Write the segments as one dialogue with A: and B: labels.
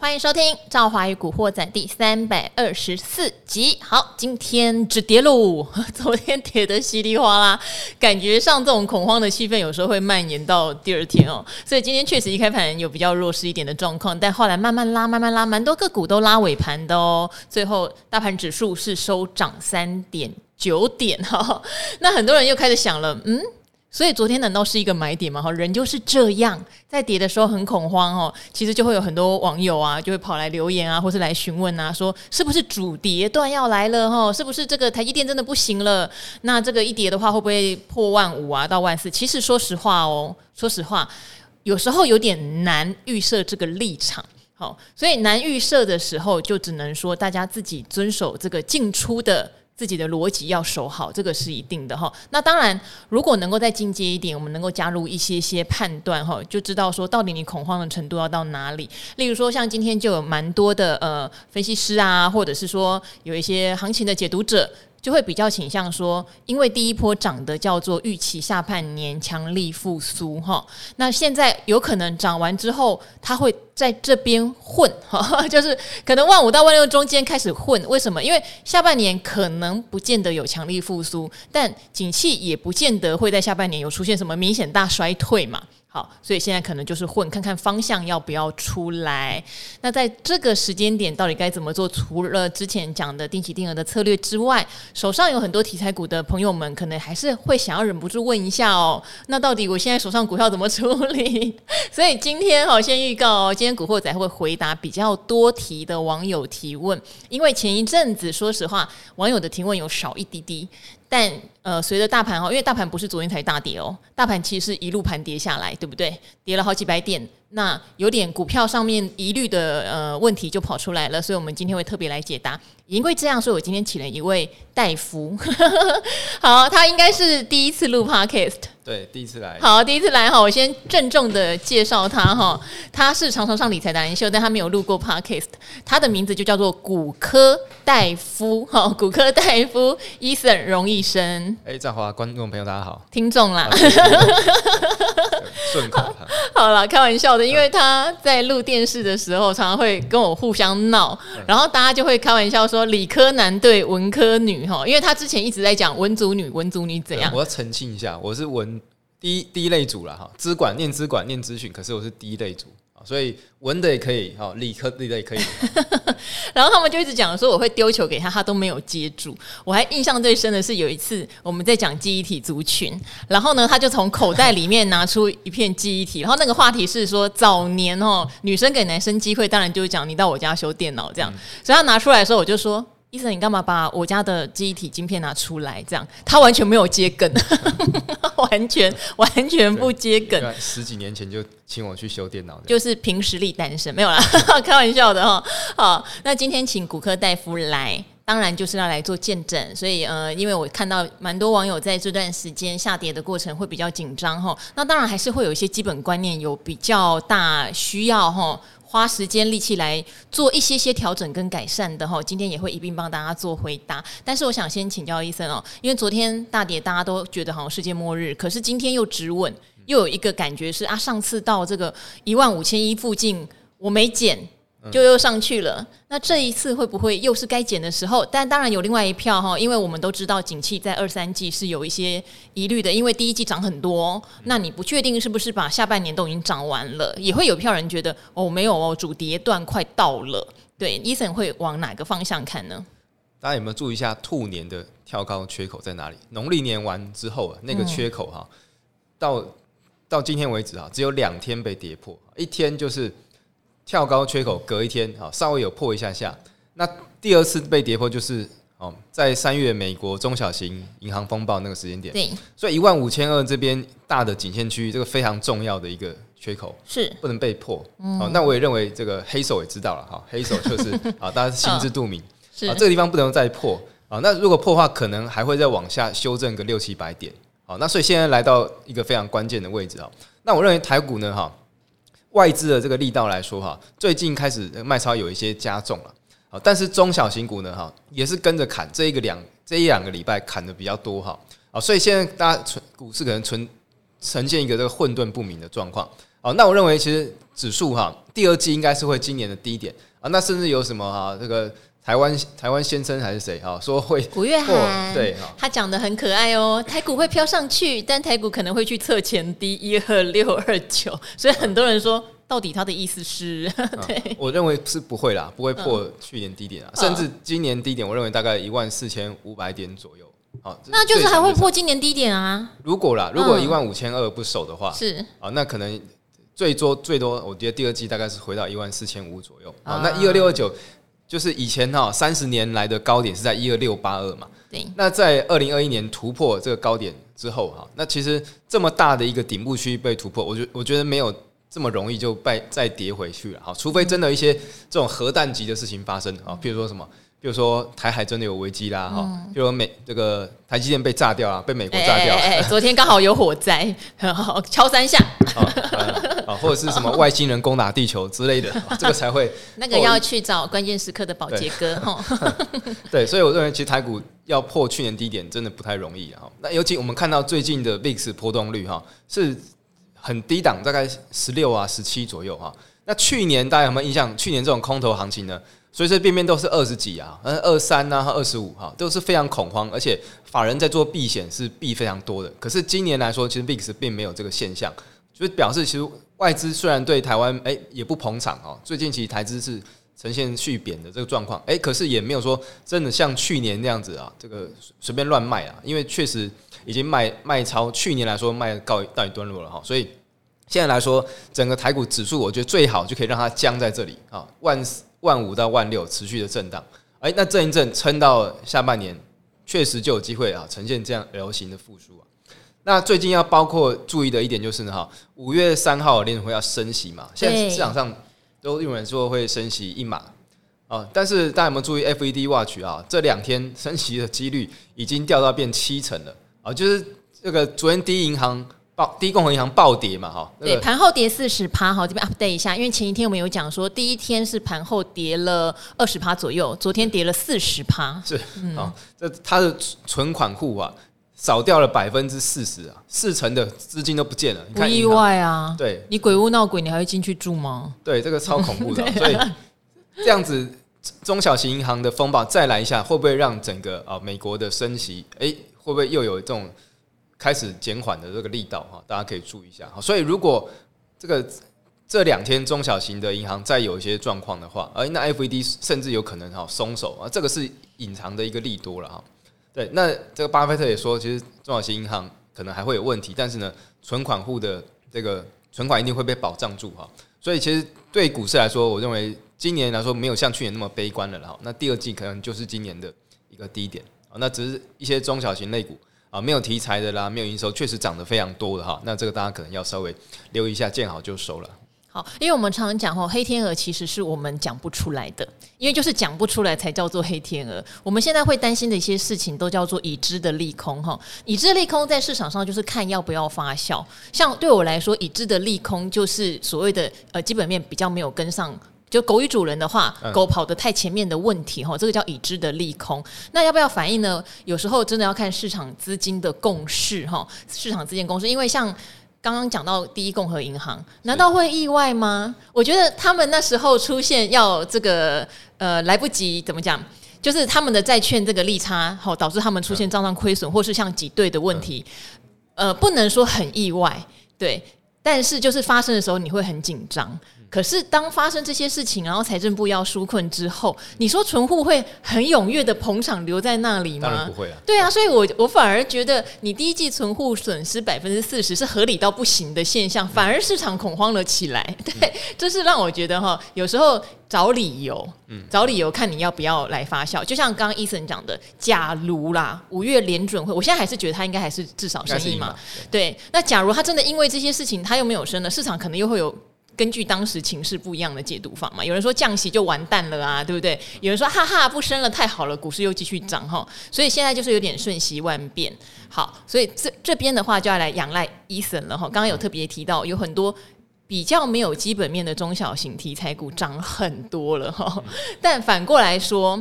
A: 欢迎收听《赵华与古惑仔》第三百二十四集。好，今天止跌喽，昨天跌得稀里哗啦，感觉上这种恐慌的气氛有时候会蔓延到第二天哦。所以今天确实一开盘有比较弱势一点的状况，但后来慢慢拉，慢慢拉，蛮多个股都拉尾盘的哦。最后大盘指数是收涨三点九点哈、哦。那很多人又开始想了，嗯。所以昨天难道是一个买点吗？哈，人就是这样，在跌的时候很恐慌哦。其实就会有很多网友啊，就会跑来留言啊，或是来询问啊，说是不是主跌段要来了？哈，是不是这个台积电真的不行了？那这个一跌的话，会不会破万五啊，到万四？其实说实话哦，说实话，有时候有点难预设这个立场。好，所以难预设的时候，就只能说大家自己遵守这个进出的。自己的逻辑要守好，这个是一定的哈。那当然，如果能够再进阶一点，我们能够加入一些些判断哈，就知道说到底你恐慌的程度要到哪里。例如说，像今天就有蛮多的呃分析师啊，或者是说有一些行情的解读者。就会比较倾向说，因为第一波涨的叫做预期下半年强力复苏哈，那现在有可能涨完之后，它会在这边混哈，就是可能万五到万六中间开始混。为什么？因为下半年可能不见得有强力复苏，但景气也不见得会在下半年有出现什么明显大衰退嘛。好，所以现在可能就是混，看看方向要不要出来。那在这个时间点，到底该怎么做？除了之前讲的定期定额的策略之外，手上有很多题材股的朋友们，可能还是会想要忍不住问一下哦。那到底我现在手上股票怎么处理？所以今天好，先预告哦，今天古惑仔会回答比较多题的网友提问，因为前一阵子说实话，网友的提问有少一滴滴。但呃，随着大盘哦，因为大盘不是昨天才大跌哦，大盘其实一路盘跌下来，对不对？跌了好几百点，那有点股票上面疑虑的呃问题就跑出来了，所以我们今天会特别来解答。因为这样，所以我今天请了一位大夫，好，他应该是第一次录 Podcast。
B: 对，第一次来。
A: 好，第一次来哈，我先郑重的介绍他哈，他是常常上理财达人秀，但他没有录过 Podcast。他的名字就叫做骨科大夫哈，骨科大夫，Eason 荣医生。
B: 哎，赵华观众朋友大家好，
A: 听众啦，
B: 顺口。
A: 好了，开玩笑的，因为他在录电视的时候，常常会跟我互相闹，然后大家就会开玩笑说理科男对文科女哈，因为他之前一直在讲文组女，文组女怎样？
B: 我要澄清一下，我是文。第一第一类组了哈，资管念资管念资讯，可是我是第一类组啊，所以文的也可以哈，理科理的也可以。
A: 然后他们就一直讲说我会丢球给他，他都没有接住。我还印象最深的是有一次我们在讲记忆体族群，然后呢，他就从口袋里面拿出一片记忆体，然后那个话题是说早年哦，女生给男生机会，当然就是讲你到我家修电脑这样，嗯、所以他拿出来的时候，我就说。医生，你干嘛把我家的记忆体晶片拿出来？这样他完全没有接梗，完全完全不接梗。
B: 十几年前就请我去修电脑，
A: 就是凭实力单身，没有啦，开玩笑的哈。好，那今天请骨科大夫来，当然就是要来做见证。所以呃，因为我看到蛮多网友在这段时间下跌的过程会比较紧张哈。那当然还是会有一些基本观念有比较大需要哈。花时间力气来做一些些调整跟改善的哈，今天也会一并帮大家做回答。但是我想先请教医生哦，因为昨天大跌，大家都觉得好像世界末日，可是今天又止稳，又有一个感觉是啊，上次到这个一万五千一附近，我没减。就又上去了，那这一次会不会又是该减的时候？但当然有另外一票哈，因为我们都知道景气在二三季是有一些疑虑的，因为第一季涨很多，那你不确定是不是把下半年都已经涨完了，也会有票人觉得哦，没有哦，主跌段快到了。对，Eason 会往哪个方向看呢？
B: 大家有没有注意一下兔年的跳高缺口在哪里？农历年完之后啊，那个缺口哈，到到今天为止啊，只有两天被跌破，一天就是。跳高缺口隔一天啊，稍微有破一下下。那第二次被跌破就是哦，在三月美国中小型银行风暴那个时间点。对，所以一万五千二这边大的颈线区域，这个非常重要的一个缺口是不能被破。哦，那我也认为这个黑手也知道了哈，黑手就是 啊，大家心知肚明。是啊，这个地方不能再破啊。那如果破的话，可能还会再往下修正个六七百点。好，那所以现在来到一个非常关键的位置啊。那我认为台股呢，哈。外资的这个力道来说哈，最近开始卖超有一些加重了，啊，但是中小型股呢哈，也是跟着砍，这一个两这一两个礼拜砍的比较多哈，啊，所以现在大家存股市可能存呈现一个这个混沌不明的状况。啊，那我认为其实指数哈，第二季应该是会今年的低点。啊。那甚至有什么哈，这个台湾台湾先生还是谁哈，说会
A: 古月涵
B: 对，
A: 他讲得很可爱哦。台股会飘上去，但台股可能会去测前低一二六二九，所以很多人说，到底他的意思是？对、嗯，
B: 我认为是不会啦，不会破去年低点啊，嗯、甚至今年低点，我认为大概一万四千五百点左右。好，
A: 那就是还会破今年低点啊。
B: 如果啦，如果一万五千二不守的话，
A: 是
B: 啊，那可能。最多最多，我觉得第二季大概是回到一万四千五左右啊。那一二六二九就是以前哈三十年来的高点是在一二六八二嘛。
A: 对。
B: 那在二零二一年突破这个高点之后哈，那其实这么大的一个顶部区被突破，我觉我觉得没有这么容易就再再跌回去了哈。除非真的一些这种核弹级的事情发生啊，譬如说什么。比如说台海真的有危机啦，哈、嗯，比如说美这个台积电被炸掉啊，被美国炸掉。
A: 哎，昨天刚好有火灾，敲三下。
B: 啊，或者是什么外星人攻打地球之类的，这个才会。
A: 那个要去找关键时刻的保洁哥哈。
B: 对，所以我认为其实台股要破去年低点真的不太容易哈。那尤其我们看到最近的 VIX 波动率哈是很低档，大概十六啊十七左右哈。那去年大家有没有印象？去年这种空头行情呢？随随便便都是二十几啊，嗯，二三呐，和二十五哈，都是非常恐慌，而且法人在做避险是避非常多的。可是今年来说，其实 VIX 并没有这个现象，就是表示其实外资虽然对台湾诶也不捧场哦，最近其实台资是呈现续贬的这个状况，诶，可是也没有说真的像去年那样子啊，这个随便乱卖啊，因为确实已经卖卖超去年来说卖告告一段落了哈，所以现在来说，整个台股指数我觉得最好就可以让它僵在这里啊，万。万五到万六持续的震荡，哎，那震一震撑到下半年，确实就有机会啊呈现这样 L 型的复苏啊。那最近要包括注意的一点就是呢，哈，五月三号联储会要升息嘛，现在市场上都有人说会升息一码啊，但是大家有没有注意 FED Watch 啊？这两天升息的几率已经掉到变七成了啊，就是这个昨天第一银行。第一共和银行暴跌嘛，哈，
A: 对，盘后跌四十趴，哈，这边 update 一下，因为前一天我们有讲说，第一天是盘后跌了二十趴左右，昨天跌了四十趴，
B: 是，啊，这它的存款户啊，少掉了百分之四十啊，四成的资金都不见了，
A: 不意外啊，
B: 对，
A: 你鬼屋闹鬼，你还会进去住吗？
B: 对，这个超恐怖的，所以这样子中小型银行的风暴再来一下，会不会让整个啊美国的升息，哎，会不会又有这种？开始减缓的这个力道哈，大家可以注意一下哈。所以如果这个这两天中小型的银行再有一些状况的话，而那 FED 甚至有可能哈松手啊，这个是隐藏的一个利多了哈。对，那这个巴菲特也说，其实中小型银行可能还会有问题，但是呢，存款户的这个存款一定会被保障住哈。所以其实对股市来说，我认为今年来说没有像去年那么悲观了哈。那第二季可能就是今年的一个低点啊。那只是一些中小型类股。啊，没有题材的啦，没有营收，确实涨得非常多的哈。那这个大家可能要稍微留意一下，见好就收了。
A: 好，因为我们常常讲哈，黑天鹅其实是我们讲不出来的，因为就是讲不出来才叫做黑天鹅。我们现在会担心的一些事情，都叫做已知的利空哈。已知利空在市场上就是看要不要发酵。像对我来说，已知的利空就是所谓的呃基本面比较没有跟上。就狗与主人的话，狗跑得太前面的问题哈，这个叫已知的利空。那要不要反应呢？有时候真的要看市场资金的共识哈，市场资金共识。因为像刚刚讲到第一共和银行，难道会意外吗？我觉得他们那时候出现要这个呃来不及怎么讲，就是他们的债券这个利差好导致他们出现账上亏损，或是像挤兑的问题，呃，不能说很意外，对，但是就是发生的时候你会很紧张。可是，当发生这些事情，然后财政部要纾困之后，你说存户会很踊跃的捧场留在那里吗？
B: 当然不会啊。
A: 对啊，所以我我反而觉得，你第一季存户损失百分之四十是合理到不行的现象，反而市场恐慌了起来。对，这是让我觉得哈，有时候找理由，嗯找理由看你要不要来发酵。就像刚刚 Eason 讲的，假如啦，五月联准会，我现在还是觉得他应该还是至少升息嘛。对，那假如他真的因为这些事情他又没有升了，市场可能又会有。根据当时情势不一样的解读法嘛，有人说降息就完蛋了啊，对不对？有人说哈哈不升了太好了，股市又继续涨哈，所以现在就是有点瞬息万变。好，所以这这边的话就要来仰赖 Eason 了哈。刚刚有特别提到，有很多比较没有基本面的中小型题材股涨很多了哈，但反过来说，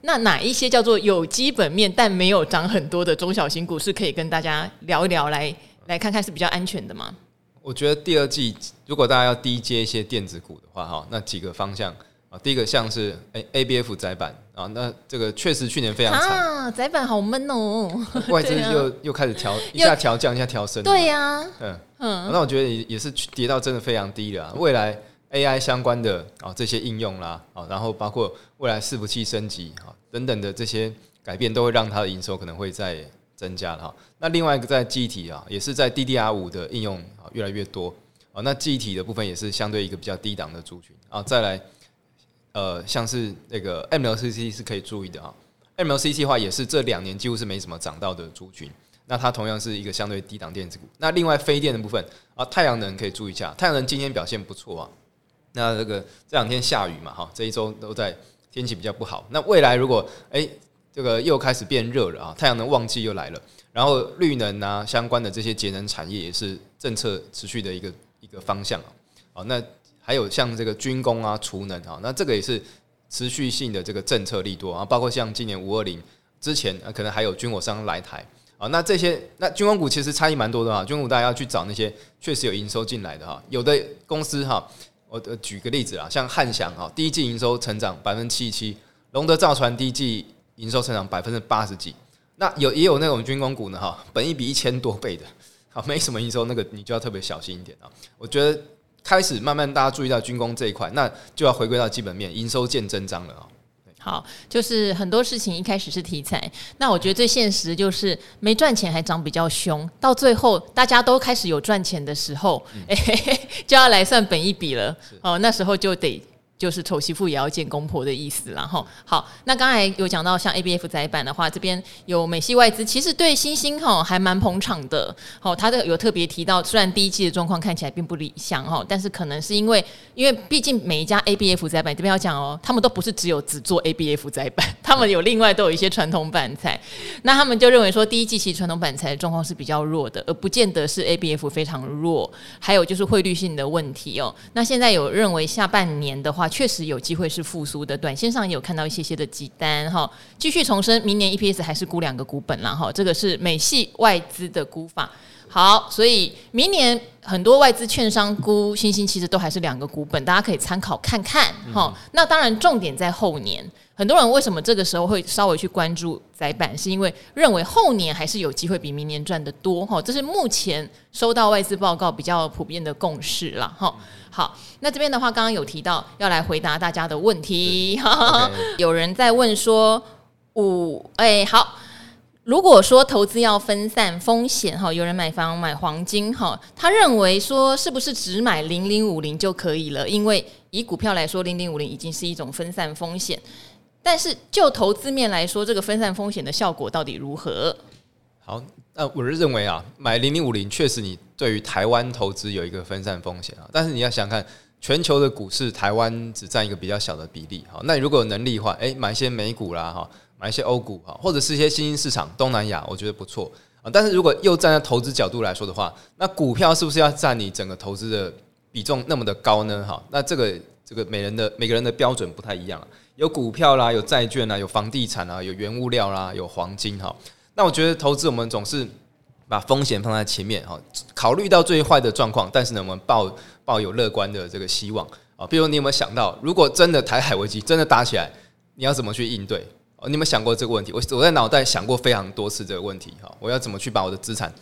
A: 那哪一些叫做有基本面但没有涨很多的中小型股是可以跟大家聊一聊来，来来看看是比较安全的吗？
B: 我觉得第二季如果大家要低接一些电子股的话，哈，那几个方向啊，第一个像是 A A B F 窄板啊，那这个确实去年非常惨
A: 啊，载板好闷哦，
B: 外资又、啊、又开始调，一下调降，一下调升，
A: 对呀、啊，
B: 嗯嗯，那我觉得也也是跌到真的非常低了。未来 A I 相关的啊这些应用啦，啊，然后包括未来伺服器升级啊等等的这些改变，都会让它的营收可能会再增加了哈。那另外一个在记忆体啊，也是在 DDR 五的应用啊越来越多啊。那记忆体的部分也是相对一个比较低档的族群啊。再来，呃，像是那个 MLCC 是可以注意的啊。MLCC 的话也是这两年几乎是没什么涨到的族群。那它同样是一个相对低档电子股。那另外非电的部分啊，太阳能可以注意一下，太阳能今天表现不错啊。那这个这两天下雨嘛，哈，这一周都在天气比较不好。那未来如果哎、这个又开始变热了啊，太阳能旺季又来了。然后绿能啊相关的这些节能产业也是政策持续的一个一个方向啊，那还有像这个军工啊、储能啊，那这个也是持续性的这个政策利多啊，包括像今年五二零之前啊，可能还有军火商来台。啊，那这些那军工股其实差异蛮多的啊，军工股大家要去找那些确实有营收进来的哈，有的公司哈，我举个例子啊，像汉翔啊，第一季营收成长百分之七十七，龙德造船第一季营收成长百分之八十几。那有也有那种军工股呢哈，本一比一千多倍的，好没什么营收，那个你就要特别小心一点啊。我觉得开始慢慢大家注意到军工这一块，那就要回归到基本面，营收见真章了啊。
A: 好，就是很多事情一开始是题材，那我觉得最现实就是没赚钱还涨比较凶，到最后大家都开始有赚钱的时候，哎、嗯，就要来算本一笔了。哦，那时候就得。就是丑媳妇也要见公婆的意思，然后好，那刚才有讲到像 ABF 载板的话，这边有美系外资，其实对新兴哈还蛮捧场的。好，他的有特别提到，虽然第一季的状况看起来并不理想哈，但是可能是因为，因为毕竟每一家 ABF 载板这边要讲哦，他们都不是只有只做 ABF 载板，他们有另外都有一些传统板材。那他们就认为说，第一季其实传统板材的状况是比较弱的，而不见得是 ABF 非常弱。还有就是汇率性的问题哦。那现在有认为下半年的话。确实有机会是复苏的，短线上也有看到一些些的急单哈，继续重申明年 EPS 还是估两个股本啦哈，这个是美系外资的估法。好，所以明年很多外资券商估新兴其实都还是两个股本，大家可以参考看看哈。那当然重点在后年，很多人为什么这个时候会稍微去关注窄板，是因为认为后年还是有机会比明年赚得多哈，这是目前收到外资报告比较普遍的共识了哈。好，那这边的话，刚刚有提到要来回答大家的问题.有人在问说五哎好。如果说投资要分散风险哈，有人买房买黄金哈，他认为说是不是只买零零五零就可以了？因为以股票来说，零零五零已经是一种分散风险。但是就投资面来说，这个分散风险的效果到底如何？
B: 好，那我是认为啊，买零零五零确实你对于台湾投资有一个分散风险啊，但是你要想看全球的股市，台湾只占一个比较小的比例。好，那如果有能力的话，诶，买一些美股啦哈。买一些欧股哈，或者是一些新兴市场，东南亚，我觉得不错啊。但是如果又站在投资角度来说的话，那股票是不是要占你整个投资的比重那么的高呢？哈，那这个这个每人的每个人的标准不太一样，有股票啦，有债券啦，有房地产啊，有原物料啦，有黄金哈。那我觉得投资我们总是把风险放在前面哈，考虑到最坏的状况，但是呢，我们抱抱有乐观的这个希望啊。比如你有没有想到，如果真的台海危机真的打起来，你要怎么去应对？哦，你有没有想过这个问题？我我在脑袋想过非常多次这个问题哈，我要怎么去把我的资产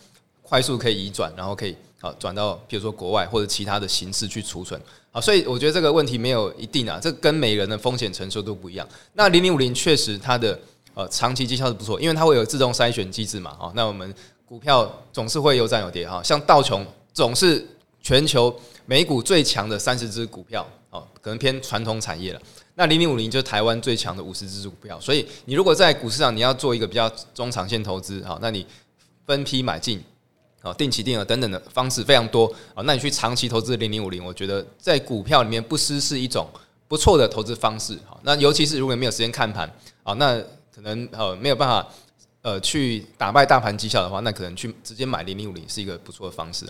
B: 快速可以移转，然后可以好转到比如说国外或者其他的形式去储存好，所以我觉得这个问题没有一定啊，这跟每人的风险承受度不一样。那零零五零确实它的呃长期绩效是不错，因为它会有自动筛选机制嘛，哦，那我们股票总是会有涨有跌哈，像道琼总是全球美股最强的三十只股票，哦，可能偏传统产业了。那零零五零就台湾最强的五十只股票，所以你如果在股市上你要做一个比较中长线投资，好，那你分批买进，好，定期定额等等的方式非常多，啊，那你去长期投资零零五零，我觉得在股票里面不失是一种不错的投资方式，好，那尤其是如果没有时间看盘，好，那可能呃没有办法呃去打败大盘绩效的话，那可能去直接买零零五零是一个不错的方式。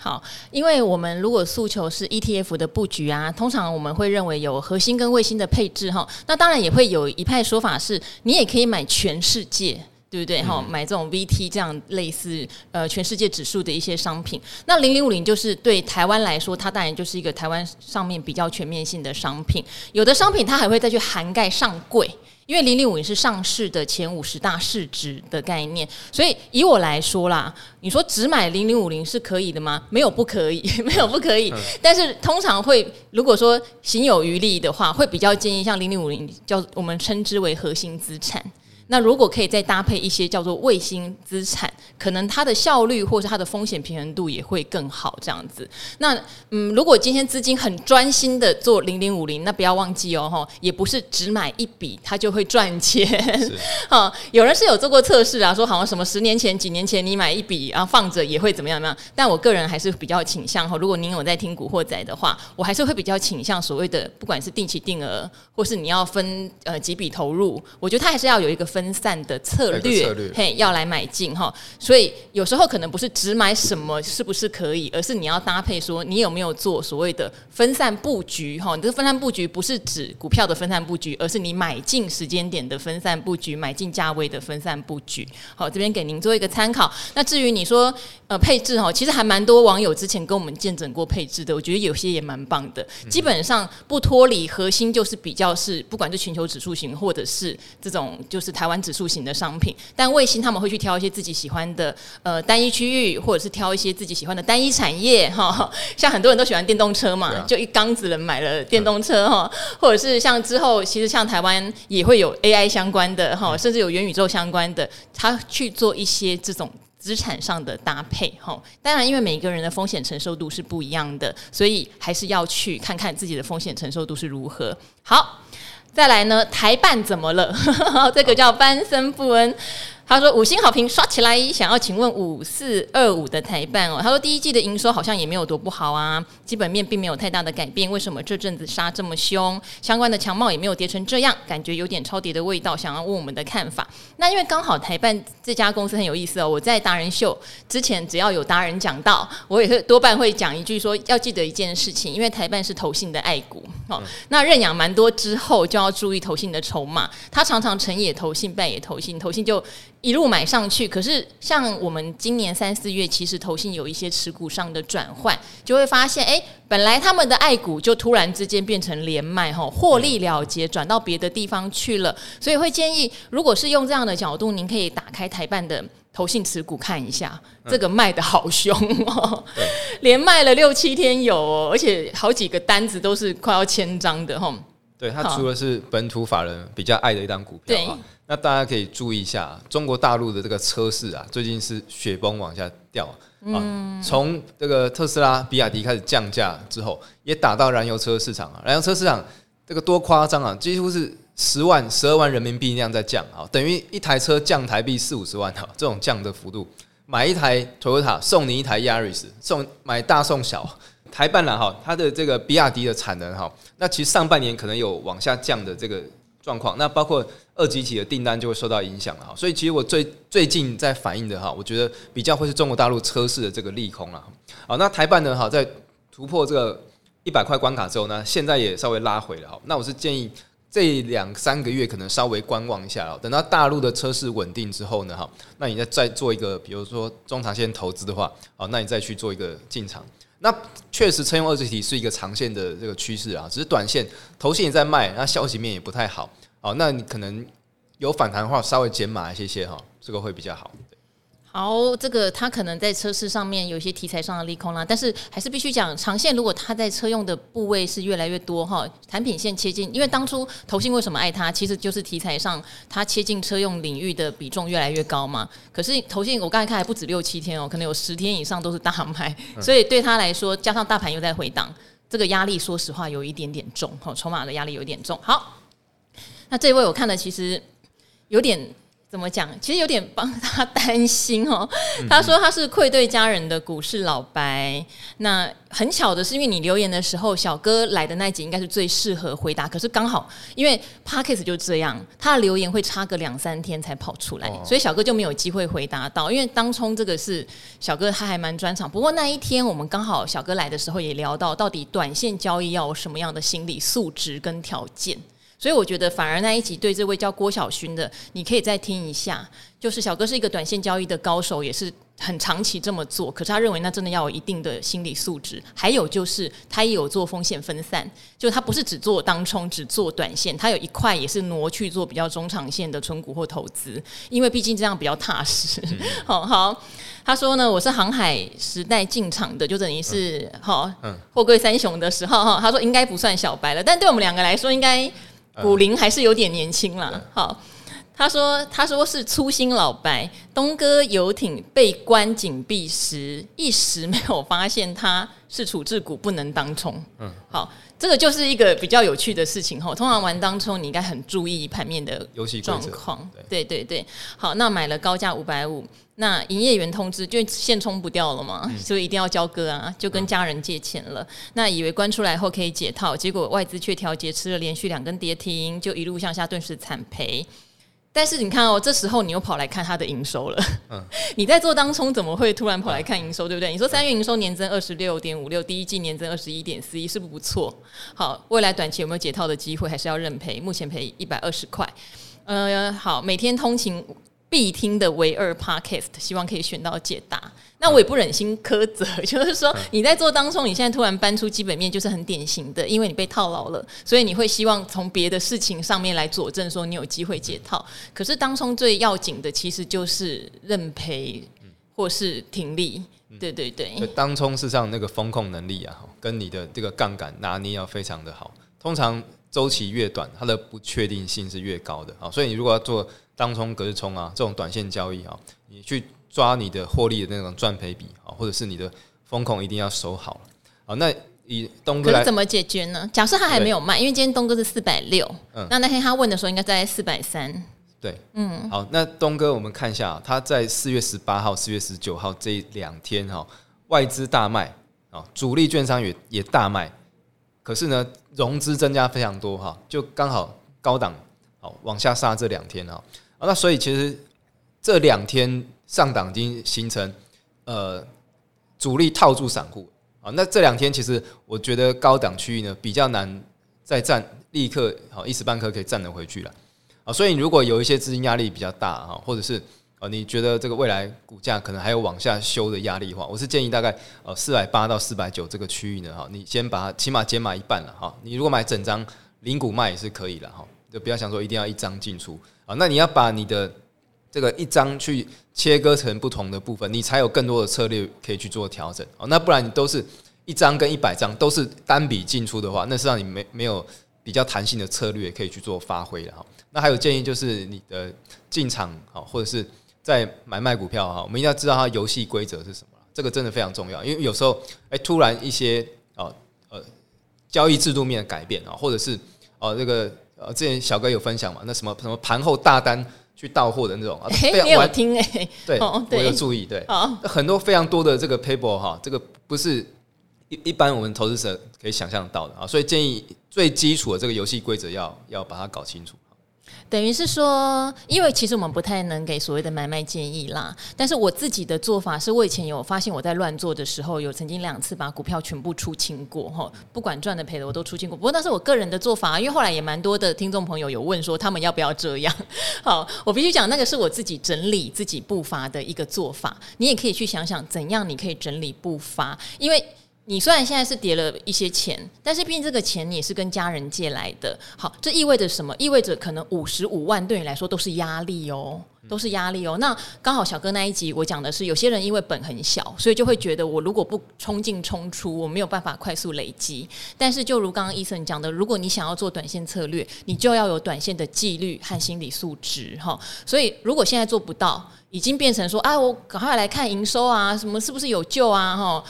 A: 好，因为我们如果诉求是 ETF 的布局啊，通常我们会认为有核心跟卫星的配置哈。那当然也会有一派说法是，你也可以买全世界对不对？哈、嗯，买这种 VT 这样类似呃全世界指数的一些商品。那零零五零就是对台湾来说，它当然就是一个台湾上面比较全面性的商品。有的商品它还会再去涵盖上柜，因为零零五零是上市的前五十大市值的概念。所以以我来说啦，你说只买零零五零是可以的吗？没有不可以，没有不可以。嗯、但是通常会如果说行有余力的话，会比较建议像零零五零叫我们称之为核心资产。那如果可以再搭配一些叫做卫星资产，可能它的效率或是它的风险平衡度也会更好，这样子。那嗯，如果今天资金很专心的做零零五零，那不要忘记哦，哈，也不是只买一笔它就会赚钱。哈，有人是有做过测试啊，说好像什么十年前、几年前你买一笔，啊放着也会怎么样怎么样。但我个人还是比较倾向哈，如果您有在听古惑仔的话，我还是会比较倾向所谓的不管是定期定额，或是你要分呃几笔投入，我觉得它还是要有一个分。分散的策略，策略嘿，要来买进哈，所以有时候可能不是只买什么是不是可以，而是你要搭配说你有没有做所谓的分散布局哈。你这个分散布局不是指股票的分散布局，而是你买进时间点的分散布局，买进价位的分散布局。好，这边给您做一个参考。那至于你说呃配置哈，其实还蛮多网友之前跟我们见证过配置的，我觉得有些也蛮棒的。基本上不脱离核心，就是比较是不管是全球指数型或者是这种就是台。指数型的商品，但卫星他们会去挑一些自己喜欢的呃单一区域，或者是挑一些自己喜欢的单一产业哈。像很多人都喜欢电动车嘛，就一缸子人买了电动车哈，或者是像之后其实像台湾也会有 AI 相关的哈，甚至有元宇宙相关的，他去做一些这种资产上的搭配哈。当然，因为每一个人的风险承受度是不一样的，所以还是要去看看自己的风险承受度是如何。好。再来呢，台办怎么了？这个叫班森布恩。他说五星好评刷起来，想要请问五四二五的台办哦。他说第一季的营收好像也没有多不好啊，基本面并没有太大的改变，为什么这阵子杀这么凶？相关的强茂也没有跌成这样，感觉有点超跌的味道。想要问我们的看法。那因为刚好台办这家公司很有意思哦，我在达人秀之前只要有达人讲到，我也会多半会讲一句说要记得一件事情，因为台办是投信的爱股哦。那认养蛮多之后就要注意投信的筹码，他常常成也投信，败也投信，投信就。一路买上去，可是像我们今年三四月，其实投信有一些持股上的转换，就会发现，哎，本来他们的爱股就突然之间变成连卖，吼，获利了结，转到别的地方去了。所以会建议，如果是用这样的角度，您可以打开台办的投信持股看一下，这个卖的好凶哦，连卖了六七天有哦，而且好几个单子都是快要千张的，吼。
B: 对，它除了是本土法人比较爱的一档股票啊，那大家可以注意一下，中国大陆的这个车市啊，最近是雪崩往下掉啊。从这个特斯拉、比亚迪开始降价之后，也打到燃油车市场啊。燃油车市场这个多夸张啊，几乎是十万、十二万人民币那样在降啊，等于一台车降台币四五十万哈，这种降的幅度，买一台 Toyota 送你一台 Yaris，送买大送小。台半了哈，它的这个比亚迪的产能哈，那其实上半年可能有往下降的这个状况，那包括二级体的订单就会受到影响了哈，所以其实我最最近在反映的哈，我觉得比较会是中国大陆车市的这个利空了，好，那台办呢哈，在突破这个一百块关卡之后呢，现在也稍微拉回了哈，那我是建议这两三个月可能稍微观望一下了，等到大陆的车市稳定之后呢哈，那你再再做一个比如说中长线投资的话，好，那你再去做一个进场。那确实，车用二级体是一个长线的这个趋势啊，只是短线投信也在卖，那消息面也不太好，好，那你可能有反弹的话，稍微减码一些些哈，这个会比较好。
A: 好，这个它可能在车市上面有一些题材上的利空啦，但是还是必须讲长线。如果它在车用的部位是越来越多哈，产品线切进，因为当初投信为什么爱它，其实就是题材上它切进车用领域的比重越来越高嘛。可是投信我刚才看还不止六七天哦，可能有十天以上都是大卖，所以对他来说，加上大盘又在回档，这个压力说实话有一点点重哈，筹码的压力有点重。好，那这一位我看了其实有点。怎么讲？其实有点帮他 担心哦。他说他是愧对家人的股市老白。那很巧的是，因为你留言的时候，小哥来的那集应该是最适合回答。可是刚好，因为 Podcast 就这样，他的留言会差个两三天才跑出来，所以小哥就没有机会回答到。因为当冲这个是小哥他还蛮专长。不过那一天我们刚好小哥来的时候也聊到，到底短线交易要有什么样的心理素质跟条件。所以我觉得反而那一集对这位叫郭晓勋的，你可以再听一下。就是小哥是一个短线交易的高手，也是很长期这么做。可是他认为那真的要有一定的心理素质。还有就是他也有做风险分散，就他不是只做当冲，只做短线，他有一块也是挪去做比较中长线的存股或投资，因为毕竟这样比较踏实。嗯、好好，他说呢，我是航海时代进场的，就等于是好，嗯，货柜三雄的时候哈。他说应该不算小白了，但对我们两个来说，应该股龄还是有点年轻了。好。他说：“他说是粗心老白，东哥游艇被关紧闭时，一时没有发现他是处置股，不能当冲。嗯，好，这个就是一个比较有趣的事情哈。通常玩当冲，你应该很注意盘面的游戏状况。对对对，好，那买了高价五百五，那营业员通知就现充不掉了嘛，嗯、所以一定要交割啊，就跟家人借钱了。嗯、那以为关出来后可以解套，结果外资却调节，吃了连续两根跌停，就一路向下，顿时惨赔。”但是你看哦，这时候你又跑来看它的营收了。嗯，你在做当冲怎么会突然跑来看营收，对不对？你说三月营收年增二十六点五六，第一季年增二十一点四一，是不是不错？好，未来短期有没有解套的机会？还是要认赔？目前赔一百二十块。呃，好，每天通勤必听的唯二 Podcast，希望可以选到解答。那我也不忍心苛责，就是说你在做当中，你现在突然搬出基本面，就是很典型的，因为你被套牢了，所以你会希望从别的事情上面来佐证说你有机会解套。可是当中最要紧的其实就是认赔或是停利，对对对。
B: 当冲事实上那个风控能力啊，跟你的这个杠杆拿捏要非常的好。通常周期越短，它的不确定性是越高的啊。所以你如果要做当冲、隔日冲啊这种短线交易啊，你去。抓你的获利的那种赚赔比啊，或者是你的风控一定要守好啊。那以东哥来
A: 怎么解决呢？假设他还没有卖，因为今天东哥是四百六，嗯，那那天他问的时候应该在四百三，
B: 对，嗯，好，那东哥我们看一下，他在四月十八号、四月十九号这两天哈，外资大卖啊，主力券商也也大卖，可是呢，融资增加非常多哈，就刚好高档好往下杀这两天哈，啊，那所以其实这两天。上档已经形成，呃，主力套住散户啊。那这两天其实我觉得高档区域呢比较难再站，立刻好一时半刻可以站得回去了啊。所以如果有一些资金压力比较大哈，或者是呃你觉得这个未来股价可能还有往下修的压力的话，我是建议大概呃四百八到四百九这个区域呢哈，你先把它起码减码一半了哈。你如果买整张零股卖也是可以的哈，就不要想说一定要一张进出啊。那你要把你的这个一张去切割成不同的部分，你才有更多的策略可以去做调整哦。那不然你都是一张跟一百张都是单笔进出的话，那是让你没没有比较弹性的策略可以去做发挥的哈。那还有建议就是你的进场好，或者是在买卖股票哈，我们一定要知道它游戏规则是什么，这个真的非常重要。因为有时候哎，突然一些哦呃交易制度面的改变啊，或者是哦这个呃之前小哥有分享嘛，那什么什么盘后大单。去到货的那种，
A: 啊、非常你有听哎、欸？
B: 对，我有注意，对，哦、很多非常多的这个 paper 哈，这个不是一一般我们投资者可以想象到的啊，所以建议最基础的这个游戏规则要要把它搞清楚。
A: 等于是说，因为其实我们不太能给所谓的买卖建议啦。但是我自己的做法是，我以前有发现我在乱做的时候，有曾经两次把股票全部出清过哈，不管赚的赔的我都出清过。不过那是我个人的做法，因为后来也蛮多的听众朋友有问说，他们要不要这样？好，我必须讲，那个是我自己整理自己步伐的一个做法。你也可以去想想，怎样你可以整理步伐，因为。你虽然现在是叠了一些钱，但是毕竟这个钱你也是跟家人借来的。好，这意味着什么？意味着可能五十五万对你来说都是压力哦，都是压力哦。那刚好小哥那一集我讲的是，有些人因为本很小，所以就会觉得我如果不冲进冲出，我没有办法快速累积。但是就如刚刚医生讲的，如果你想要做短线策略，你就要有短线的纪律和心理素质哈。所以如果现在做不到，已经变成说，哎，我赶快来看营收啊，什么是不是有救啊？哈。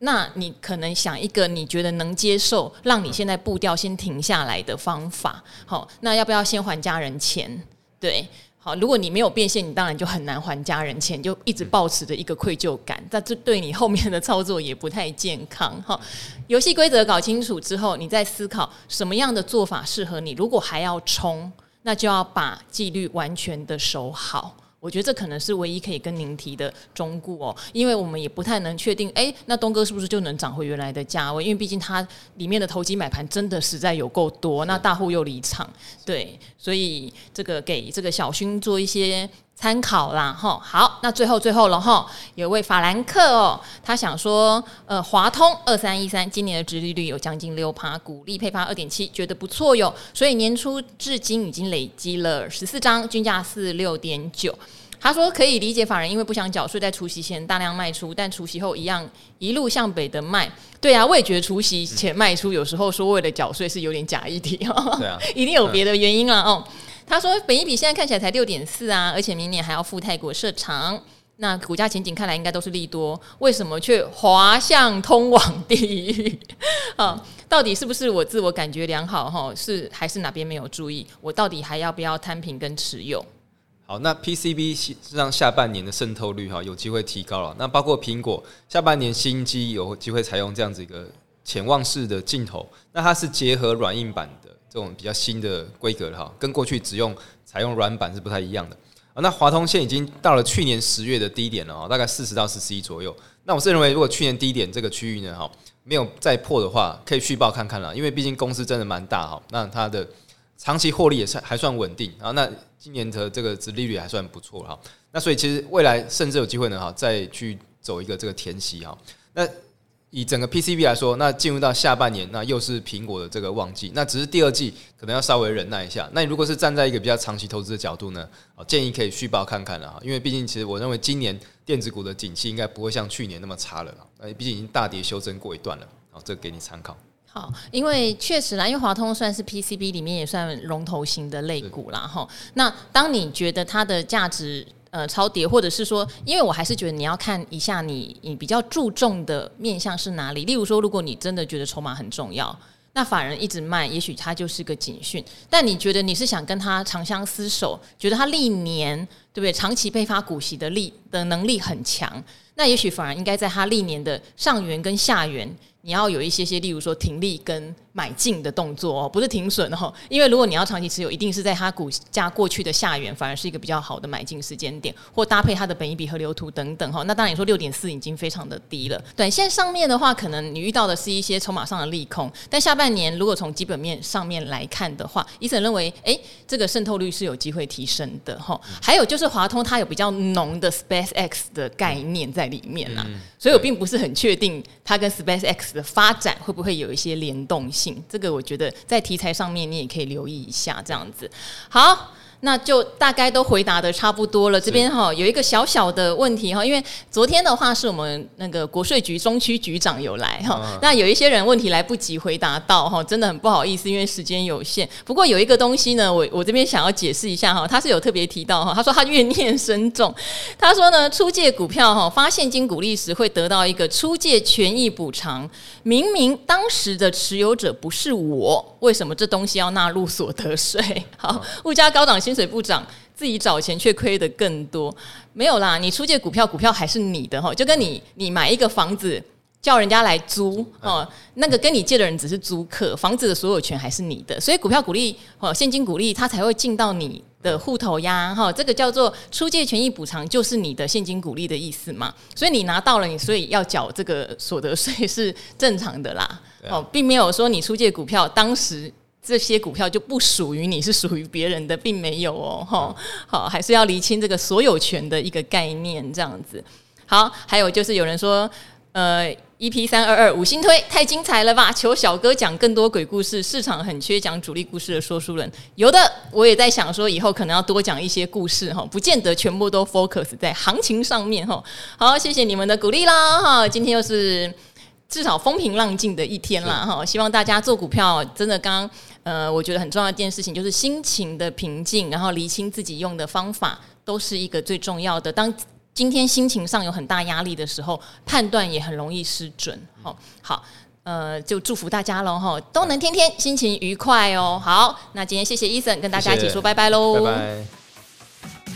A: 那你可能想一个你觉得能接受，让你现在步调先停下来的方法。好，那要不要先还家人钱？对，好，如果你没有变现，你当然就很难还家人钱，就一直保持着一个愧疚感，但这对你后面的操作也不太健康。哈，游戏规则搞清楚之后，你再思考什么样的做法适合你。如果还要冲，那就要把纪律完全的守好。我觉得这可能是唯一可以跟您提的中固哦，因为我们也不太能确定，哎，那东哥是不是就能涨回原来的价位？因为毕竟它里面的投机买盘真的实在有够多，那大户又离场，对，所以这个给这个小薰做一些参考啦，哈。好，那最后最后了哈，有位法兰克哦，他想说，呃，华通二三一三今年的殖利率有将近六趴，股利配发二点七，觉得不错哟，所以年初至今已经累积了十四张，均价四六点九。他说可以理解法人因为不想缴税，在除夕前大量卖出，但除夕后一样一路向北的卖。对啊，我也觉得除夕前卖出有时候说为了缴税是有点假议题 哦。对啊，一定有别的原因了哦。他说本益比现在看起来才六点四啊，而且明年还要赴泰国设厂，那股价前景看来应该都是利多，为什么却滑向通往地狱？啊，到底是不是我自我感觉良好哈？是还是哪边没有注意？我到底还要不要摊平跟持有？
B: 好，那 PCB 实际上下半年的渗透率哈有机会提高了。那包括苹果下半年新机有机会采用这样子一个潜望式的镜头，那它是结合软硬板的这种比较新的规格的哈，跟过去只用采用软板是不太一样的。那华通现在已经到了去年十月的低点了哈，大概四十到四十一左右。那我是认为，如果去年低点这个区域呢哈没有再破的话，可以续报看看了，因为毕竟公司真的蛮大哈，那它的。长期获利也算还算稳定，啊那今年的这个殖利率还算不错哈，那所以其实未来甚至有机会呢哈，再去走一个这个填息哈。那以整个 PCB 来说，那进入到下半年，那又是苹果的这个旺季，那只是第二季可能要稍微忍耐一下。那你如果是站在一个比较长期投资的角度呢，建议可以续报看看了哈，因为毕竟其实我认为今年电子股的景气应该不会像去年那么差了，毕竟已经大跌修正过一段了，好，这个给你参考。
A: 好，因为确实啦，因为华通算是 PCB 里面也算龙头型的类股啦。哈。那当你觉得它的价值呃超跌，或者是说，因为我还是觉得你要看一下你你比较注重的面向是哪里。例如说，如果你真的觉得筹码很重要，那法人一直卖，也许它就是个警讯。但你觉得你是想跟他长相厮守，觉得他历年对不对长期配发股息的力的能力很强，那也许反而应该在他历年的上缘跟下缘。你要有一些些，例如说听力跟买进的动作哦，不是停损哦，因为如果你要长期持有，一定是在它股价过去的下缘，反而是一个比较好的买进时间点，或搭配它的本一比和流图等等哈。那当然你说六点四已经非常的低了，短线上面的话，可能你遇到的是一些筹码上的利空，但下半年如果从基本面上面来看的话，伊森认为，哎、欸，这个渗透率是有机会提升的哈。还有就是华通它有比较浓的 SpaceX 的概念在里面啦，所以我并不是很确定它跟 SpaceX。的发展会不会有一些联动性？这个我觉得在题材上面你也可以留意一下，这样子。好。那就大概都回答的差不多了。这边哈有一个小小的问题哈，因为昨天的话是我们那个国税局中区局长有来哈，那有一些人问题来不及回答到哈，真的很不好意思，因为时间有限。不过有一个东西呢，我我这边想要解释一下哈，他是有特别提到哈，他说他怨念深重，他说呢，出借股票哈发现金股利时会得到一个出借权益补偿，明明当时的持有者不是我，为什么这东西要纳入所得税？好，物价高涨。薪水不涨，自己找钱却亏得更多。没有啦，你出借股票，股票还是你的哈，就跟你你买一个房子叫人家来租哦，那个跟你借的人只是租客，房子的所有权还是你的。所以股票股利哦，现金股利它才会进到你的户头呀哈，这个叫做出借权益补偿，就是你的现金股利的意思嘛。所以你拿到了，你所以要缴这个所得税是正常的啦。哦，并没有说你出借股票当时。这些股票就不属于你，是属于别人的，并没有哦，哈，好，还是要厘清这个所有权的一个概念，这样子。好，还有就是有人说，呃，EP 三二二五星推太精彩了吧？求小哥讲更多鬼故事，市场很缺讲主力故事的说书人。有的，我也在想说，以后可能要多讲一些故事哈，不见得全部都 focus 在行情上面哈。好，谢谢你们的鼓励啦哈，今天又是。至少风平浪静的一天啦，哈！希望大家做股票真的刚，呃，我觉得很重要的一件事情就是心情的平静，然后厘清自己用的方法，都是一个最重要的。当今天心情上有很大压力的时候，判断也很容易失准。好，好，呃，就祝福大家喽，哈，都能天天心情愉快哦。好，那今天谢谢伊森跟大家一起说拜拜喽，拜拜。